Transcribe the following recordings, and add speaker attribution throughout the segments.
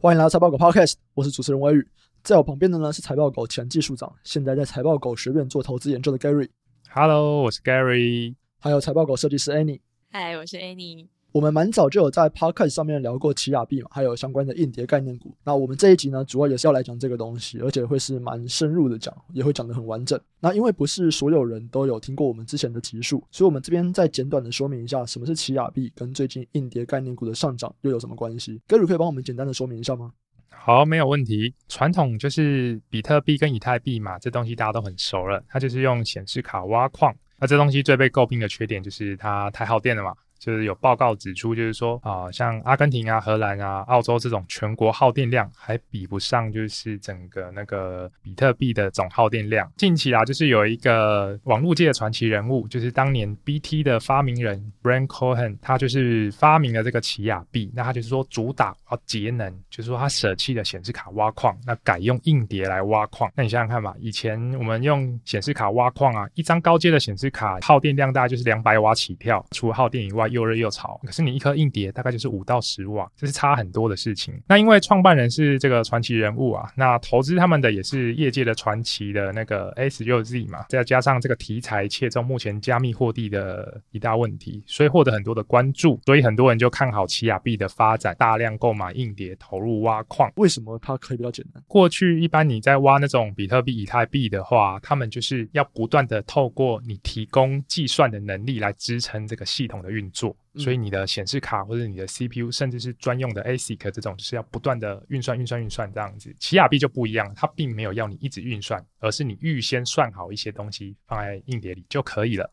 Speaker 1: 欢迎来到财报狗 Podcast，我是主持人威宇，在我旁边的呢是财报狗前技术长，现在在财报狗学院做投资研究的 Gary。
Speaker 2: Hello，我是 Gary。
Speaker 1: 还有财报狗设计师 Annie。
Speaker 3: 嗨，我是 Annie。
Speaker 1: 我们蛮早就有在 Podcast 上面聊过奇亚币嘛，还有相关的硬碟概念股。那我们这一集呢，主要也是要来讲这个东西，而且会是蛮深入的讲，也会讲得很完整。那因为不是所有人都有听过我们之前的集数，所以我们这边再简短的说明一下，什么是奇亚币，跟最近硬碟概念股的上涨又有什么关系 g a r 可以帮我们简单的说明一下吗？
Speaker 2: 好，没有问题。传统就是比特币跟以太币嘛，这东西大家都很熟了，它就是用显示卡挖矿。那这东西最被诟病的缺点就是它太耗电了嘛。就是有报告指出，就是说啊、像阿根廷啊、荷兰啊、澳洲这种全国耗电量还比不上，就是整个那个比特币的总耗电量。近期啊，就是有一个网络界的传奇人物，就是当年 BT 的发明人 Brian Cohen，他就是发明了这个奇亚币。那他就是说主打要节能，就是说他舍弃了显示卡挖矿，那改用硬碟来挖矿。那你想想看嘛，以前我们用显示卡挖矿啊，一张高阶的显示卡耗电量大概就是两百瓦起跳，除耗电以外。又热又潮，可是你一颗硬碟大概就是五到十瓦，这是差很多的事情。那因为创办人是这个传奇人物啊，那投资他们的也是业界的传奇的那个 S 六 Z 嘛，再加上这个题材切中目前加密货币的一大问题，所以获得很多的关注，所以很多人就看好奇亚币的发展，大量购买硬碟投入挖矿。
Speaker 1: 为什么它可以比较简单？
Speaker 2: 过去一般你在挖那种比特币、以太币的话，他们就是要不断的透过你提供计算的能力来支撑这个系统的运作。做，所以你的显示卡或者你的 CPU，甚至是专用的 ASIC 这种，就是要不断的运算、运算、运算这样子。奇亚币就不一样，它并没有要你一直运算，而是你预先算好一些东西放在硬碟里就可以了。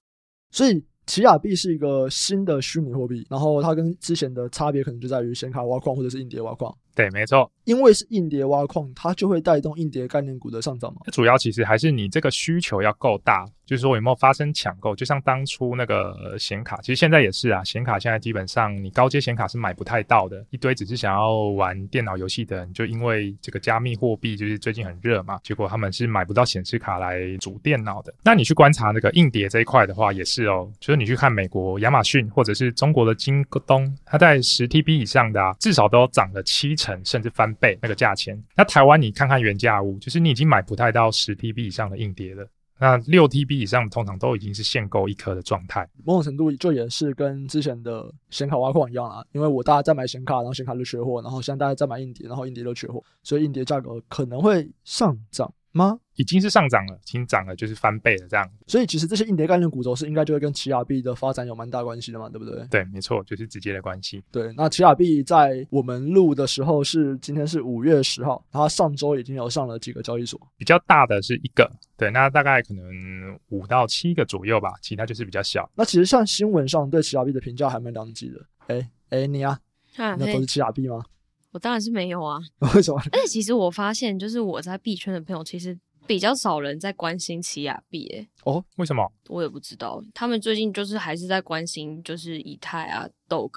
Speaker 1: 所以奇亚币是一个新的虚拟货币，然后它跟之前的差别可能就在于显卡挖矿或者是硬碟挖矿。
Speaker 2: 对，没错，因
Speaker 1: 为是硬碟挖矿，它就会带动硬碟概念股的上涨嘛。
Speaker 2: 主要其实还是你这个需求要够大，就是说有没有发生抢购。就像当初那个显卡，其实现在也是啊，显卡现在基本上你高阶显卡是买不太到的，一堆只是想要玩电脑游戏的人，就因为这个加密货币就是最近很热嘛，结果他们是买不到显示卡来组电脑的。那你去观察那个硬碟这一块的话，也是哦，就是你去看美国亚马逊或者是中国的京东，它在十 TB 以上的啊，至少都涨了七成。成甚至翻倍那个价钱。那台湾你看看原价物，就是你已经买不太到十 TB 以上的硬碟了。那六 TB 以上通常都已经是限购一颗的状态。
Speaker 1: 某种程度就也是跟之前的显卡挖矿一样啦，因为我大家在买显卡，然后显卡就缺货，然后现在大家在买硬碟，然后硬碟又缺货，所以硬碟价格可能会上涨吗？
Speaker 2: 已经是上涨了，已经涨了，就是翻倍了这样。
Speaker 1: 所以其实这些硬碟概念股走势应该就会跟奇亚币的发展有蛮大关系的嘛，对不对？
Speaker 2: 对，没错，就是直接的关系。
Speaker 1: 对，那奇亚币在我们录的时候是今天是五月十号，它上周已经有上了几个交易所，
Speaker 2: 比较大的是一个，对，那大概可能五到七个左右吧，其他就是比较小。
Speaker 1: 那其实像新闻上对奇亚币的评价还蛮两极的。哎哎，你啊，那都是奇亚币吗？
Speaker 3: 我当然是没有啊。
Speaker 1: 为什么？
Speaker 3: 而且其实我发现，就是我在币圈的朋友，其实。比较少人在关心奇亚币，诶
Speaker 2: 哦，为什么？
Speaker 3: 我也不知道。他们最近就是还是在关心，就是以太啊，Dog。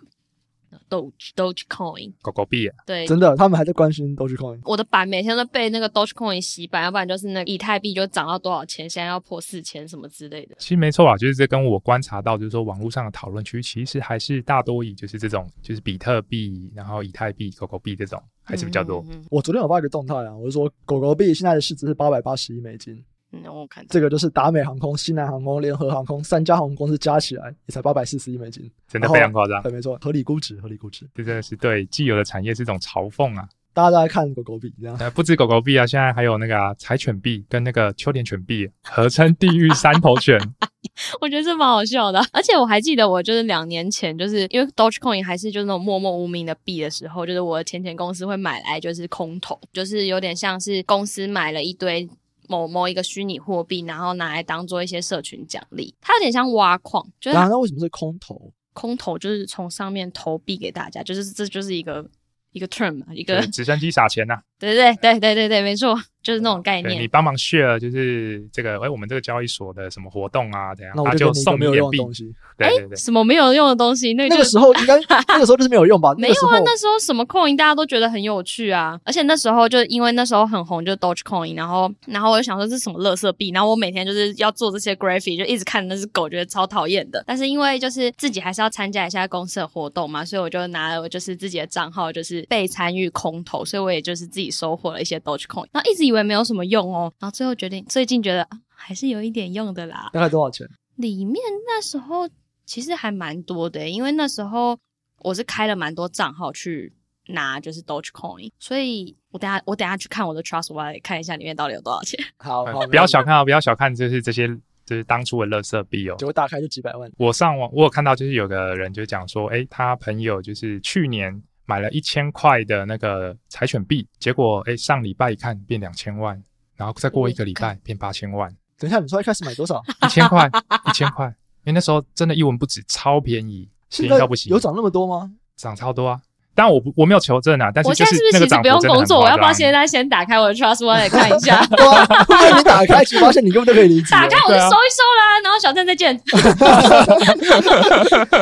Speaker 3: Doge Dogecoin
Speaker 2: 狗狗币，
Speaker 3: 对，
Speaker 1: 真的，他们还在关心 Dogecoin。
Speaker 3: 我的板每天都被那个 Dogecoin 洗版，要不然就是那个以太币就涨到多少钱，现在要破四千什么之类的。
Speaker 2: 其实没错啊，就是这跟我观察到，就是说网络上的讨论区其实还是大多以就是这种就是比特币，然后以太币、狗狗币这种还是比较多。
Speaker 3: 嗯嗯嗯，
Speaker 1: 我昨天有发一个动态啊，我就说狗狗币现在的市值是八百八十亿美金。
Speaker 3: 嗯，我看
Speaker 1: 这个就是达美航空、西南航空、联合航空三家航空公司加起来也才八百四十亿美金，
Speaker 2: 真的非常夸张。
Speaker 1: 对，没错，合理估值，合理估值。
Speaker 2: 这真的是对既有的产业是一种嘲讽啊！
Speaker 1: 大家都在看狗狗币，这样。
Speaker 2: 呃，不止狗狗币啊，现在还有那个啊、柴犬币跟那个秋田犬币合称“地狱三头犬”。
Speaker 3: 我觉得这蛮好笑的，而且我还记得，我就是两年前，就是因为 Dogecoin 还是就是那种默默无名的币的时候，就是我的前前公司会买来就是空投，就是有点像是公司买了一堆。某某一个虚拟货币，然后拿来当做一些社群奖励，它有点像挖矿。就是
Speaker 1: 那为什么是空投？
Speaker 3: 空投就是从上面投币给大家，就是这就是一个一个 term 嘛，一个
Speaker 2: 直升机撒钱呐、啊。
Speaker 3: 对对对对对对，没错。就是那种概念，
Speaker 2: 你帮忙 share 就是这个，哎，我们这个交易所的什么活动啊？怎样？
Speaker 1: 那我就送没有用的东西。
Speaker 3: 哎，什么没有用的东西？那
Speaker 1: 那个时候应该 那个时候就是没有用吧？
Speaker 3: 没有啊，那时候什么 coin 大家都觉得很有趣啊，而且那时候就因为那时候很红，就 Dogecoin，然后然后我就想说这是什么垃圾币，然后我每天就是要做这些 graphic，就一直看那只狗，觉得超讨厌的。但是因为就是自己还是要参加一下公司的活动嘛，所以我就拿了就是自己的账号，就是被参与空投，所以我也就是自己收获了一些 Dogecoin，然后一直以为没有什么用哦。然后最后决定，最近觉得还是有一点用的啦。
Speaker 1: 大概多少钱？
Speaker 3: 里面那时候其实还蛮多的，因为那时候我是开了蛮多账号去拿，就是 Dogecoin，所以我等下我等下去看我的 Trust Wallet 看一下里面到底有多少钱。
Speaker 1: 好，好，
Speaker 2: 不要小看啊，不要小看，就是这些就是当初的垃圾币哦，
Speaker 1: 结果打开就几百万。
Speaker 2: 我上网我有看到，就是有个人就讲说，哎，他朋友就是去年买了一千块的那个柴犬币，结果哎上礼拜一看变两千万。然后再过一个礼拜变八千万。
Speaker 1: 等一下，你说一开始买多少？
Speaker 2: 一千块，一千块。因为那时候真的一文不值，超便宜，便宜到不行。
Speaker 1: 有涨那么多吗？
Speaker 2: 涨超多啊！但我不我没有求证啊。但是。我现在是不是其实不用工作？
Speaker 3: 我要不要现在先打开我的 Trust Wallet 看一下？
Speaker 1: 对啊，你打开，其实发现你根本就可以理解。
Speaker 3: 打开我就搜一搜啦，然后小镇再见。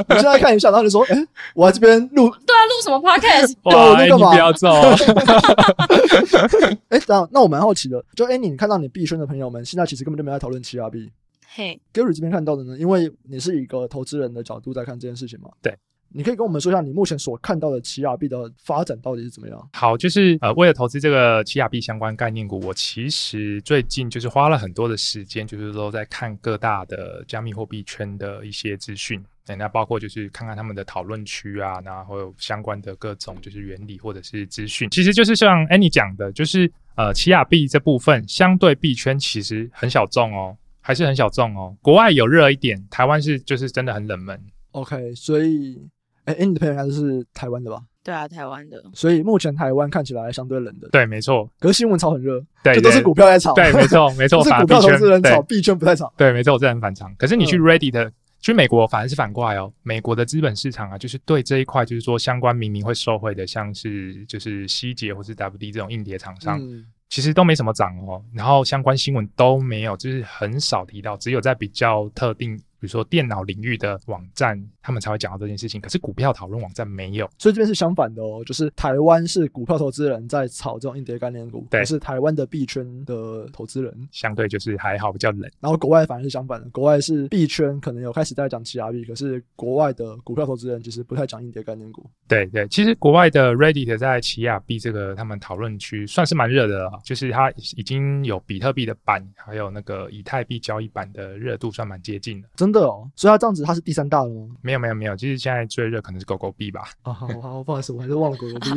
Speaker 1: 我现在看一下，然后就说：“哎，我在这边录。”
Speaker 3: 对啊，录什么 Podcast？
Speaker 2: 哇，你不要走。
Speaker 1: 哎，那那我蛮好奇的，就 Annie，你看到你币圈的朋友们现在其实根本就没在讨论奇亚币。
Speaker 3: 嘿
Speaker 1: ，Gary 这边看到的呢？因为你是以一个投资人的角度在看这件事情嘛。
Speaker 2: 对，
Speaker 1: 你可以跟我们说一下你目前所看到的奇亚币的发展到底是怎么样？
Speaker 2: 好，就是呃，为了投资这个奇亚币相关概念股，我其实最近就是花了很多的时间，就是说在看各大的加密货币圈的一些资讯。那包括就是看看他们的讨论区啊，然后有相关的各种就是原理或者是资讯，其实就是像 Annie 讲的，就是呃，奇亚币这部分相对币圈其实很小众哦，还是很小众哦。国外有热一点，台湾是就是真的很冷门。
Speaker 1: OK，所以哎，Annie 的朋友应该是台湾的吧？
Speaker 3: 对啊，台湾的。
Speaker 1: 所以目前台湾看起来相对冷的。
Speaker 2: 对，没错。
Speaker 1: 可是新闻炒很热，
Speaker 2: 对，
Speaker 1: 这都是股票在炒。
Speaker 2: 对，没错，没错。
Speaker 1: 是股票投资人炒，币圈不太炒。
Speaker 2: 对，没错，我这很反常。可是你去 Reddit 的。去美国反而是反过来哦，美国的资本市场啊，就是对这一块，就是说相关明明会受惠的，像是就是希捷或是 WD 这种硬碟厂商，嗯、其实都没什么涨哦，然后相关新闻都没有，就是很少提到，只有在比较特定。比如说电脑领域的网站，他们才会讲到这件事情。可是股票讨论网站没有，
Speaker 1: 所以这边是相反的哦，就是台湾是股票投资人在炒这种硬碟概念股，对，是台湾的币圈的投资人
Speaker 2: 相对就是还好比较冷。
Speaker 1: 然后国外反而是相反的，国外是币圈可能有开始在讲奇亚币，可是国外的股票投资人其实不太讲硬碟概念股。
Speaker 2: 对对，其实国外的 Reddit 在奇亚币这个他们讨论区算是蛮热的了，就是它已经有比特币的版，还有那个以太币交易版的热度算蛮接近的。
Speaker 1: 真的哦，所以它这样子，它是第三大的吗？
Speaker 2: 没有没有没有，其实现在最热可能是狗狗币吧。
Speaker 1: 啊，好好不好意思，我还是忘了狗狗币。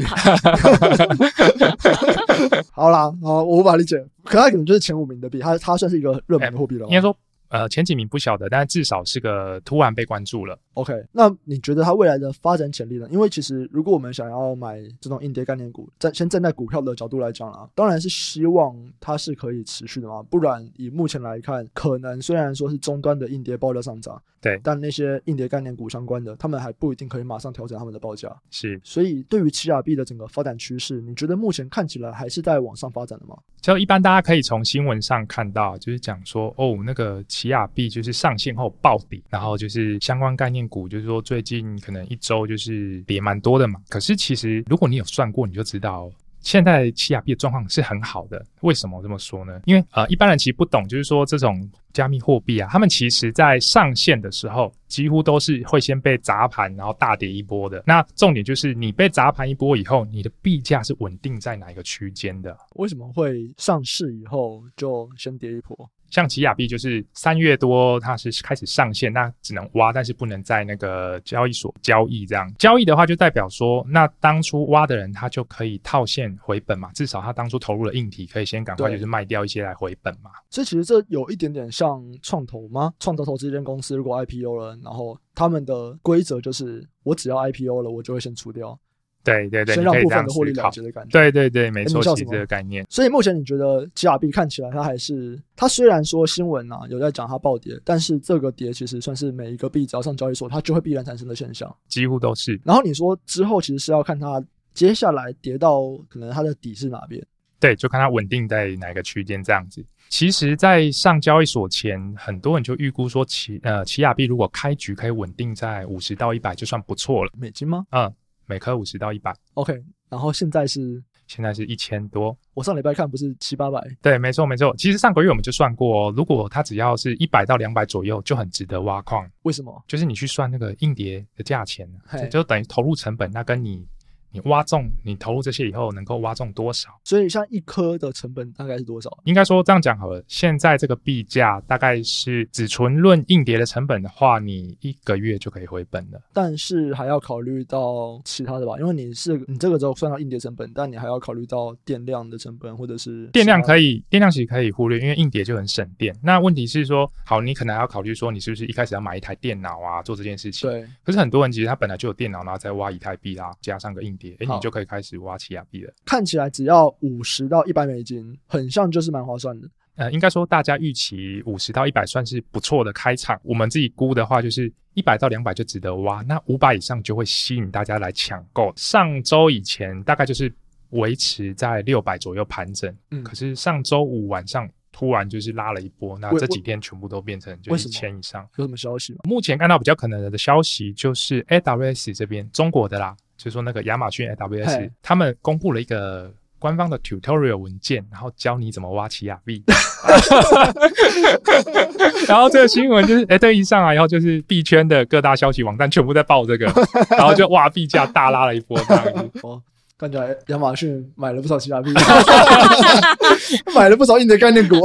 Speaker 1: 好啦，好，我无法理解，可它可能就是前五名的币，它它算是一个热门的货币了。
Speaker 2: 应该说。呃，前几名不晓得，但至少是个突然被关注了。
Speaker 1: OK，那你觉得它未来的发展潜力呢？因为其实如果我们想要买这种硬碟概念股，在先站在股票的角度来讲啊，当然是希望它是可以持续的嘛。不然以目前来看，可能虽然说是终端的硬碟爆料上涨，
Speaker 2: 对，
Speaker 1: 但那些硬碟概念股相关的，他们还不一定可以马上调整他们的报价。
Speaker 2: 是，
Speaker 1: 所以对于奇亚币的整个发展趋势，你觉得目前看起来还是在往上发展的吗？
Speaker 2: 就一般大家可以从新闻上看到，就是讲说哦，那个奇亚币就是。上线后暴跌，然后就是相关概念股，就是说最近可能一周就是跌蛮多的嘛。可是其实如果你有算过，你就知道现在奇亚币的状况是很好的。为什么这么说呢？因为呃，一般人其实不懂，就是说这种加密货币啊，他们其实在上线的时候，几乎都是会先被砸盘，然后大跌一波的。那重点就是你被砸盘一波以后，你的币价是稳定在哪一个区间的？
Speaker 1: 为什么会上市以后就先跌一波？
Speaker 2: 像奇亚币就是三月多，它是开始上线，那只能挖，但是不能在那个交易所交易。这样交易的话，就代表说，那当初挖的人他就可以套现回本嘛，至少他当初投入了硬体可以先赶快就是卖掉一些来回本嘛。
Speaker 1: 所以其实这有一点点像创投吗？创投投资一间公司，如果 IPO 了，然后他们的规则就是，我只要 IPO 了，我就会先出掉。
Speaker 2: 对对对，
Speaker 1: 先让部分的获利了结的感觉。
Speaker 2: 对对对，没错，是这个概念。
Speaker 1: 所以目前你觉得奇亚币看起来它还是，它虽然说新闻啊有在讲它暴跌，但是这个跌其实算是每一个币只要上交易所，它就会必然产生的现象，
Speaker 2: 几乎都是。
Speaker 1: 然后你说之后其实是要看它接下来跌到可能它的底是哪边。
Speaker 2: 对，就看它稳定在哪个区间这样子。其实，在上交易所前，很多人就预估说奇呃奇亚币如果开局可以稳定在五十到一百，就算不错了。
Speaker 1: 美金吗？
Speaker 2: 嗯，每颗五十到一百。
Speaker 1: OK，然后现在是
Speaker 2: 现在是一千多。
Speaker 1: 我上礼拜看不是七八百？
Speaker 2: 对，没错没错。其实上个月我们就算过哦，如果它只要是一百到两百左右，就很值得挖矿。
Speaker 1: 为什么？
Speaker 2: 就是你去算那个硬碟的价钱，就等于投入成本，那跟你。你挖中，你投入这些以后能够挖中多少？
Speaker 1: 所以像一颗的成本大概是多少？
Speaker 2: 应该说这样讲好了，现在这个币价大概是只纯论硬碟的成本的话，你一个月就可以回本了。
Speaker 1: 但是还要考虑到其他的吧，因为你是你这个时候算到硬碟成本，但你还要考虑到电量的成本，或者是
Speaker 2: 电量可以，电量其实可以忽略，因为硬碟就很省电。那问题是说，好，你可能还要考虑说，你是不是一开始要买一台电脑啊，做这件事情？
Speaker 1: 对。
Speaker 2: 可是很多人其实他本来就有电脑，然后再挖以太币啦，加上个硬。哎，你就可以开始挖起亚币了。
Speaker 1: 看起来只要五十到一百美金，很像就是蛮划算的。
Speaker 2: 呃，应该说大家预期五十到一百算是不错的开场。我们自己估的话，就是一百到两百就值得挖，那五百以上就会吸引大家来抢购。上周以前大概就是维持在六百左右盘整，嗯，可是上周五晚上。突然就是拉了一波，那这几天全部都变成就一千以上。
Speaker 1: 有什么消息吗？
Speaker 2: 目前看到比较可能的消息就是 AWS 这边中国的啦，就是说那个亚马逊 AWS 他们公布了一个官方的 tutorial 文件，然后教你怎么挖奇亚币。然后这个新闻就是，哎，这一上来以后就是币圈的各大消息网站全部在报这个，然后就哇，币价大拉了一波这样子。
Speaker 1: 看起来亚马逊买了不少奇亚币，买了不少硬的概念股。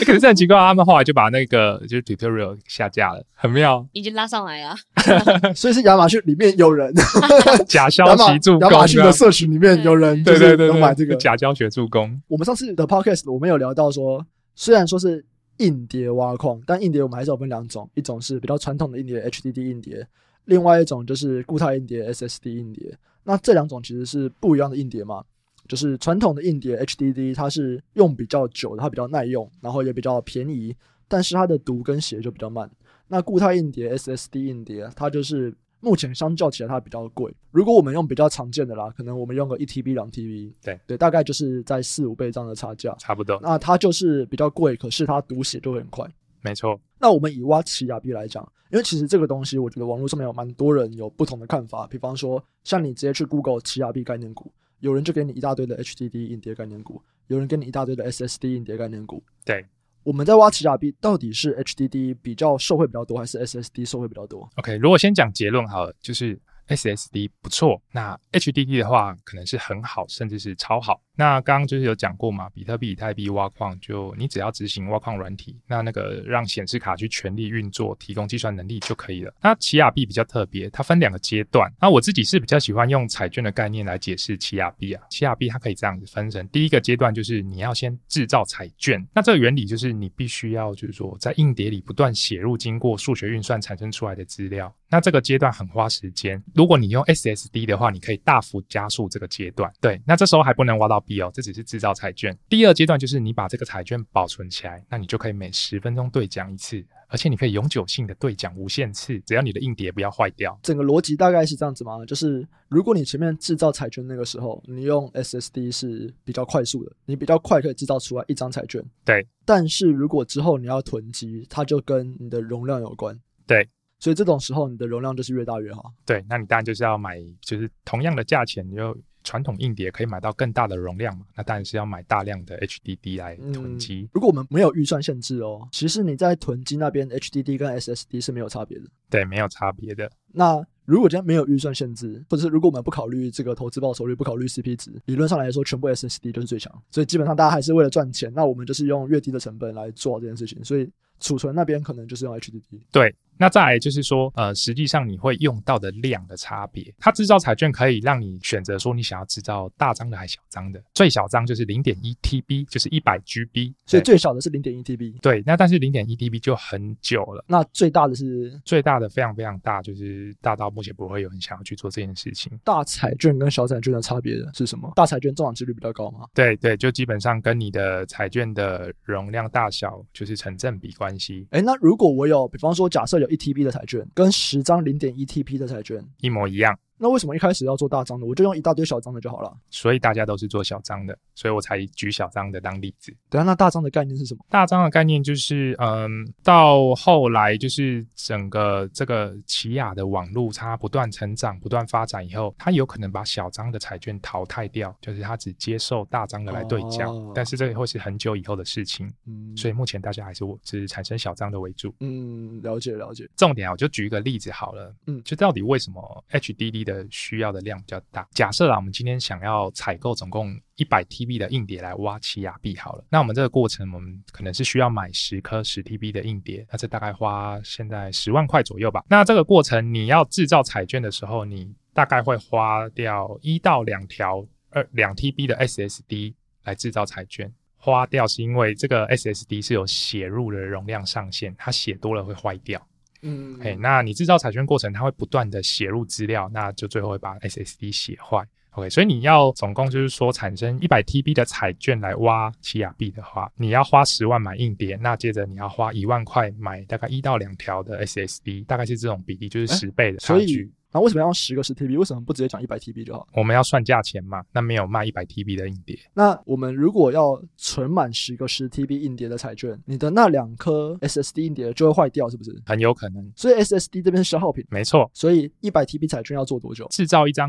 Speaker 2: 可是很奇怪，他们后来就把那个就是 tutorial 下架了，很妙。
Speaker 3: 已经拉上来了，
Speaker 1: 所以是亚马逊里面有人
Speaker 2: 假消息助攻。
Speaker 1: 亚马逊的社群里面有人对对对有买这个
Speaker 2: 假教学助攻。
Speaker 1: 我们上次的 podcast 我们有聊到说，虽然说是硬碟挖矿，但硬碟我们还是有分两种，一种是比较传统的硬碟 HDD 硬碟，另外一种就是固态硬碟 SSD 硬碟。那这两种其实是不一样的硬碟嘛，就是传统的硬碟 HDD，它是用比较久的，它比较耐用，然后也比较便宜，但是它的读跟写就比较慢。那固态硬碟 SSD 硬碟，它就是目前相较起来它比较贵。如果我们用比较常见的啦，可能我们用个一 TB 两 TB，
Speaker 2: 对
Speaker 1: 对，大概就是在四五倍这样的差价，
Speaker 2: 差不多。
Speaker 1: 那它就是比较贵，可是它读写就会很快。
Speaker 2: 没错，
Speaker 1: 那我们以挖奇亚币来讲，因为其实这个东西，我觉得网络上面有蛮多人有不同的看法。比方说，像你直接去 Google 奇亚币概念股，有人就给你一大堆的 HDD 硬碟概念股，有人给你一大堆的 SSD 硬碟概念股。
Speaker 2: 对，
Speaker 1: 我们在挖奇亚币，到底是 HDD 比较受惠比较多，还是 SSD 受惠比较多
Speaker 2: ？OK，如果先讲结论好了，就是。SSD 不错，那 HDD 的话可能是很好，甚至是超好。那刚刚就是有讲过嘛，比特币、以太币挖矿，就你只要执行挖矿软体，那那个让显示卡去全力运作，提供计算能力就可以了。那奇亚币比较特别，它分两个阶段。那我自己是比较喜欢用彩券的概念来解释奇亚币啊。奇亚币它可以这样子分成，第一个阶段就是你要先制造彩券，那这个原理就是你必须要就是说在硬碟里不断写入经过数学运算产生出来的资料。那这个阶段很花时间。如果你用 SSD 的话，你可以大幅加速这个阶段。对，那这时候还不能挖到币哦，这只是制造彩券。第二阶段就是你把这个彩券保存起来，那你就可以每十分钟兑奖一次，而且你可以永久性的兑奖无限次，只要你的硬碟不要坏掉。
Speaker 1: 整个逻辑大概是这样子吗？就是如果你前面制造彩券那个时候，你用 SSD 是比较快速的，你比较快可以制造出来一张彩券。
Speaker 2: 对，
Speaker 1: 但是如果之后你要囤积，它就跟你的容量有关。
Speaker 2: 对。
Speaker 1: 所以这种时候，你的容量就是越大越好。
Speaker 2: 对，那你当然就是要买，就是同样的价钱，你就传统硬碟可以买到更大的容量嘛。那当然是要买大量的 HDD 来囤积。
Speaker 1: 嗯，如果我们没有预算限制哦，其实你在囤积那边 HDD 跟 SSD 是没有差别的。
Speaker 2: 对，没有差别的。
Speaker 1: 那如果今天没有预算限制，或者是如果我们不考虑这个投资报酬率，不考虑 CP 值，理论上来说，全部 SSD 都是最强。所以基本上大家还是为了赚钱，那我们就是用越低的成本来做这件事情。所以储存那边可能就是用 HDD。
Speaker 2: 对。那再来就是说，呃，实际上你会用到的量的差别。它制造彩券可以让你选择说，你想要制造大张的还是小张的。最小张就是零点一 TB，就是一百 GB。
Speaker 1: 所以最小的是零点一 TB。
Speaker 2: 对，那但是零点一 TB 就很久了。
Speaker 1: 那最大的是？
Speaker 2: 最大的非常非常大，就是大到目前不会有人想要去做这件事情。
Speaker 1: 大彩券跟小彩券的差别是什么？大彩券中奖几率比较高吗？
Speaker 2: 对对，就基本上跟你的彩券的容量大小就是成正比关系。
Speaker 1: 哎，那如果我有，比方说假设有一 TB 的彩券。跟十张零点一 TB 的彩券
Speaker 2: 一模一样，
Speaker 1: 那为什么一开始要做大张的？我就用一大堆小张的就好了。
Speaker 2: 所以大家都是做小张的，所以我才举小张的当例子。
Speaker 1: 对啊，那大张的概念是什么？
Speaker 2: 大张的概念就是，嗯，到后来就是整个这个奇亚的网络它不断成长、不断发展以后，它有可能把小张的彩券淘汰掉，就是它只接受大张的来对奖。哦、但是这个会是很久以后的事情。嗯，所以目前大家还是我只产生小张的为主。
Speaker 1: 嗯，了解了解。
Speaker 2: 重点啊，我就举一个例子好了。嗯，就到底为什么 HDD 的需要的量比较大？假设啊，我们今天想要采购总共一百 TB 的硬碟来挖奇亚币好了，那我们这个过程，我们可能是需要买十颗十 TB 的硬碟，那这大概花现在十万块左右吧。那这个过程你要制造彩券的时候，你大概会花掉一到两条二两 TB 的 SSD 来制造彩券。花掉是因为这个 SSD 是有写入的容量上限，它写多了会坏掉。嗯，哎，那你制造彩券过程，它会不断的写入资料，那就最后会把 SSD 写坏。OK，所以你要总共就是说产生一百 TB 的彩券来挖奇亚币的话，你要花十万买硬碟，那接着你要花一万块买大概一到两条的 SSD，大概是这种比例，就是十倍的差距。
Speaker 1: 那为什么要用十个十 TB？为什么不直接讲一百 TB 就好？
Speaker 2: 我们要算价钱嘛，那没有卖一百 TB 的硬碟。
Speaker 1: 那我们如果要存满十个十 TB 硬碟的彩券，你的那两颗 SSD 硬碟就会坏掉，是不是？
Speaker 2: 很有可能。
Speaker 1: 所以 SSD 这边是消耗品。
Speaker 2: 没错。
Speaker 1: 所以一百 TB 彩券要做多久？
Speaker 2: 制造一张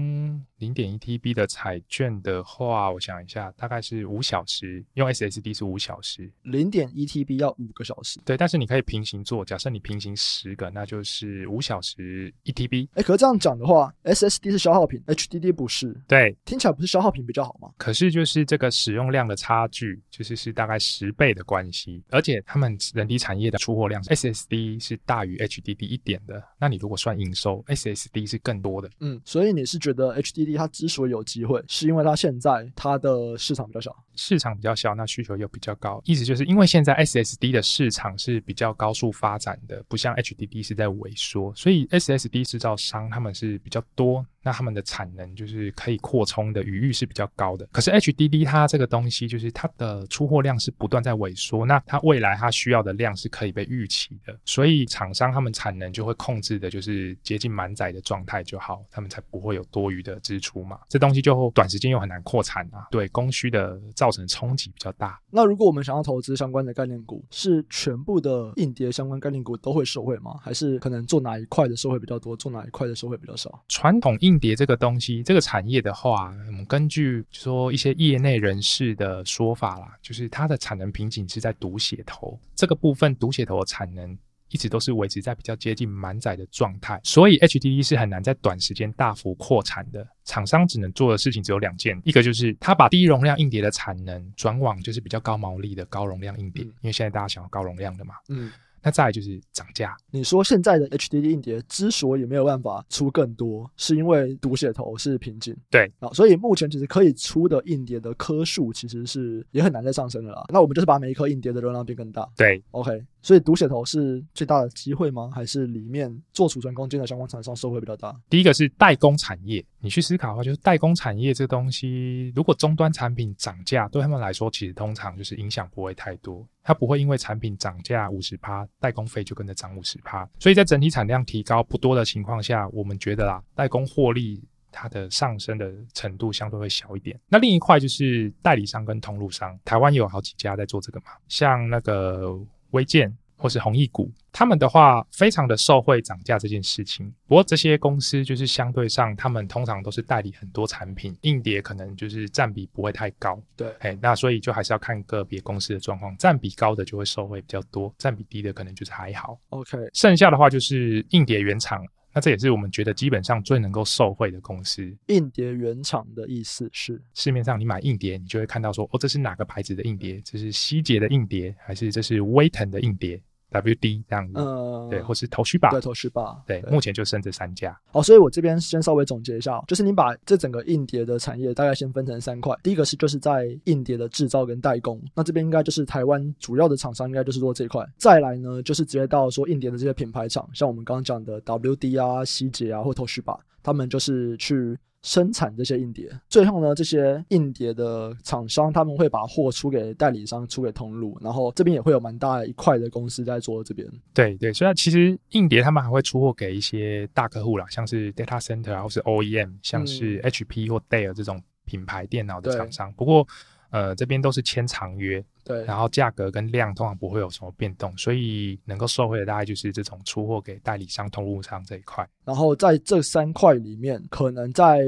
Speaker 2: 零点一 TB 的彩券的话，我想一下，大概是五小时。用 SSD 是五小时。
Speaker 1: 零点一 TB 要五个小时。
Speaker 2: 对，但是你可以平行做。假设你平行十个，那就是五小时一 TB。
Speaker 1: 哎，可是这样讲的话。SSD 是消耗品，HDD 不是。
Speaker 2: 对，
Speaker 1: 听起来不是消耗品比较好吗？
Speaker 2: 可是就是这个使用量的差距，就是是大概十倍的关系。而且他们人体产业的出货量，SSD 是大于 HDD 一点的。那你如果算营收，SSD 是更多的。
Speaker 1: 嗯，所以你是觉得 HDD 它之所以有机会，是因为它现在它的市场比较小，
Speaker 2: 市场比较小，那需求又比较高。意思就是因为现在 SSD 的市场是比较高速发展的，不像 HDD 是在萎缩，所以 SSD 制造商他们是比较多。那他们的产能就是可以扩充的余裕是比较高的，可是 HDD 它这个东西就是它的出货量是不断在萎缩，那它未来它需要的量是可以被预期的，所以厂商他们产能就会控制的就是接近满载的状态就好，他们才不会有多余的支出嘛。这东西就短时间又很难扩产啊，对供需的造成冲击比较大。
Speaker 1: 那如果我们想要投资相关的概念股，是全部的硬碟相关概念股都会受惠吗？还是可能做哪一块的受惠比较多，做哪一块的受惠比较少？
Speaker 2: 传统硬硬碟这个东西，这个产业的话，我们根据说一些业内人士的说法啦，就是它的产能瓶颈是在读写头这个部分，读写头的产能一直都是维持在比较接近满载的状态，所以 HDD 是很难在短时间大幅扩产的。厂商只能做的事情只有两件，一个就是他把低容量硬碟的产能转往就是比较高毛利的高容量硬碟，嗯、因为现在大家想要高容量的嘛。嗯。那再来就是涨价。你
Speaker 1: 说现在的 HDD 硬碟之所以没有办法出更多，是因为读写头是瓶颈。
Speaker 2: 对
Speaker 1: 啊，所以目前其实可以出的硬碟的颗数其实是也很难再上升的啦。那我们就是把每一颗硬碟的容量变更大。
Speaker 2: 对
Speaker 1: ，OK。所以读写头是最大的机会吗？还是里面做储存空间的相关厂商受惠比较大？
Speaker 2: 第一个是代工产业，你去思考的话，就是代工产业这东西，如果终端产品涨价，对他们来说其实通常就是影响不会太多，它不会因为产品涨价五十趴，代工费就跟着涨五十趴。所以在整体产量提高不多的情况下，我们觉得啦，代工获利它的上升的程度相对会小一点。那另一块就是代理商跟通路商，台湾有好几家在做这个嘛，像那个。微建或是弘毅股，他们的话非常的受惠涨价这件事情。不过这些公司就是相对上，他们通常都是代理很多产品，硬碟可能就是占比不会太高。
Speaker 1: 对，
Speaker 2: 哎，那所以就还是要看个别公司的状况，占比高的就会受惠比较多，占比低的可能就是还好。
Speaker 1: OK，
Speaker 2: 剩下的话就是硬碟原厂。那这也是我们觉得基本上最能够受惠的公司。
Speaker 1: 硬碟原厂的意思是，
Speaker 2: 市面上你买硬碟，你就会看到说，哦，这是哪个牌子的硬碟？这是希捷的硬碟，还是这是威腾的硬碟？WD 这样子，嗯，对，或是 Toshiba，
Speaker 1: 对，Toshiba，
Speaker 2: 对，目前就剩这三家。
Speaker 1: 哦，所以我这边先稍微总结一下，就是你把这整个硬碟的产业大概先分成三块，第一个是就是在硬碟的制造跟代工，那这边应该就是台湾主要的厂商应该就是做这一块。再来呢，就是直接到说硬碟的这些品牌厂，像我们刚刚讲的 WD 啊、希捷啊或 Toshiba，他们就是去生产这些硬碟。最后呢，这些硬碟的厂商他们会把货出给代理商，出给通路，然后这边也会有蛮大一块的公司在做这边。
Speaker 2: 对对，所以其实硬碟他们还会出货给一些大客户啦，像是 data center 啊，或是 OEM，像是 HP 或 Dell 这种品牌电脑的厂商。不过呃，这边都是签长约，
Speaker 1: 对，
Speaker 2: 然后价格跟量通常不会有什么变动，所以能够收回的大概就是这种出货给代理商、通路商这一块。
Speaker 1: 然后在这三块里面，可能在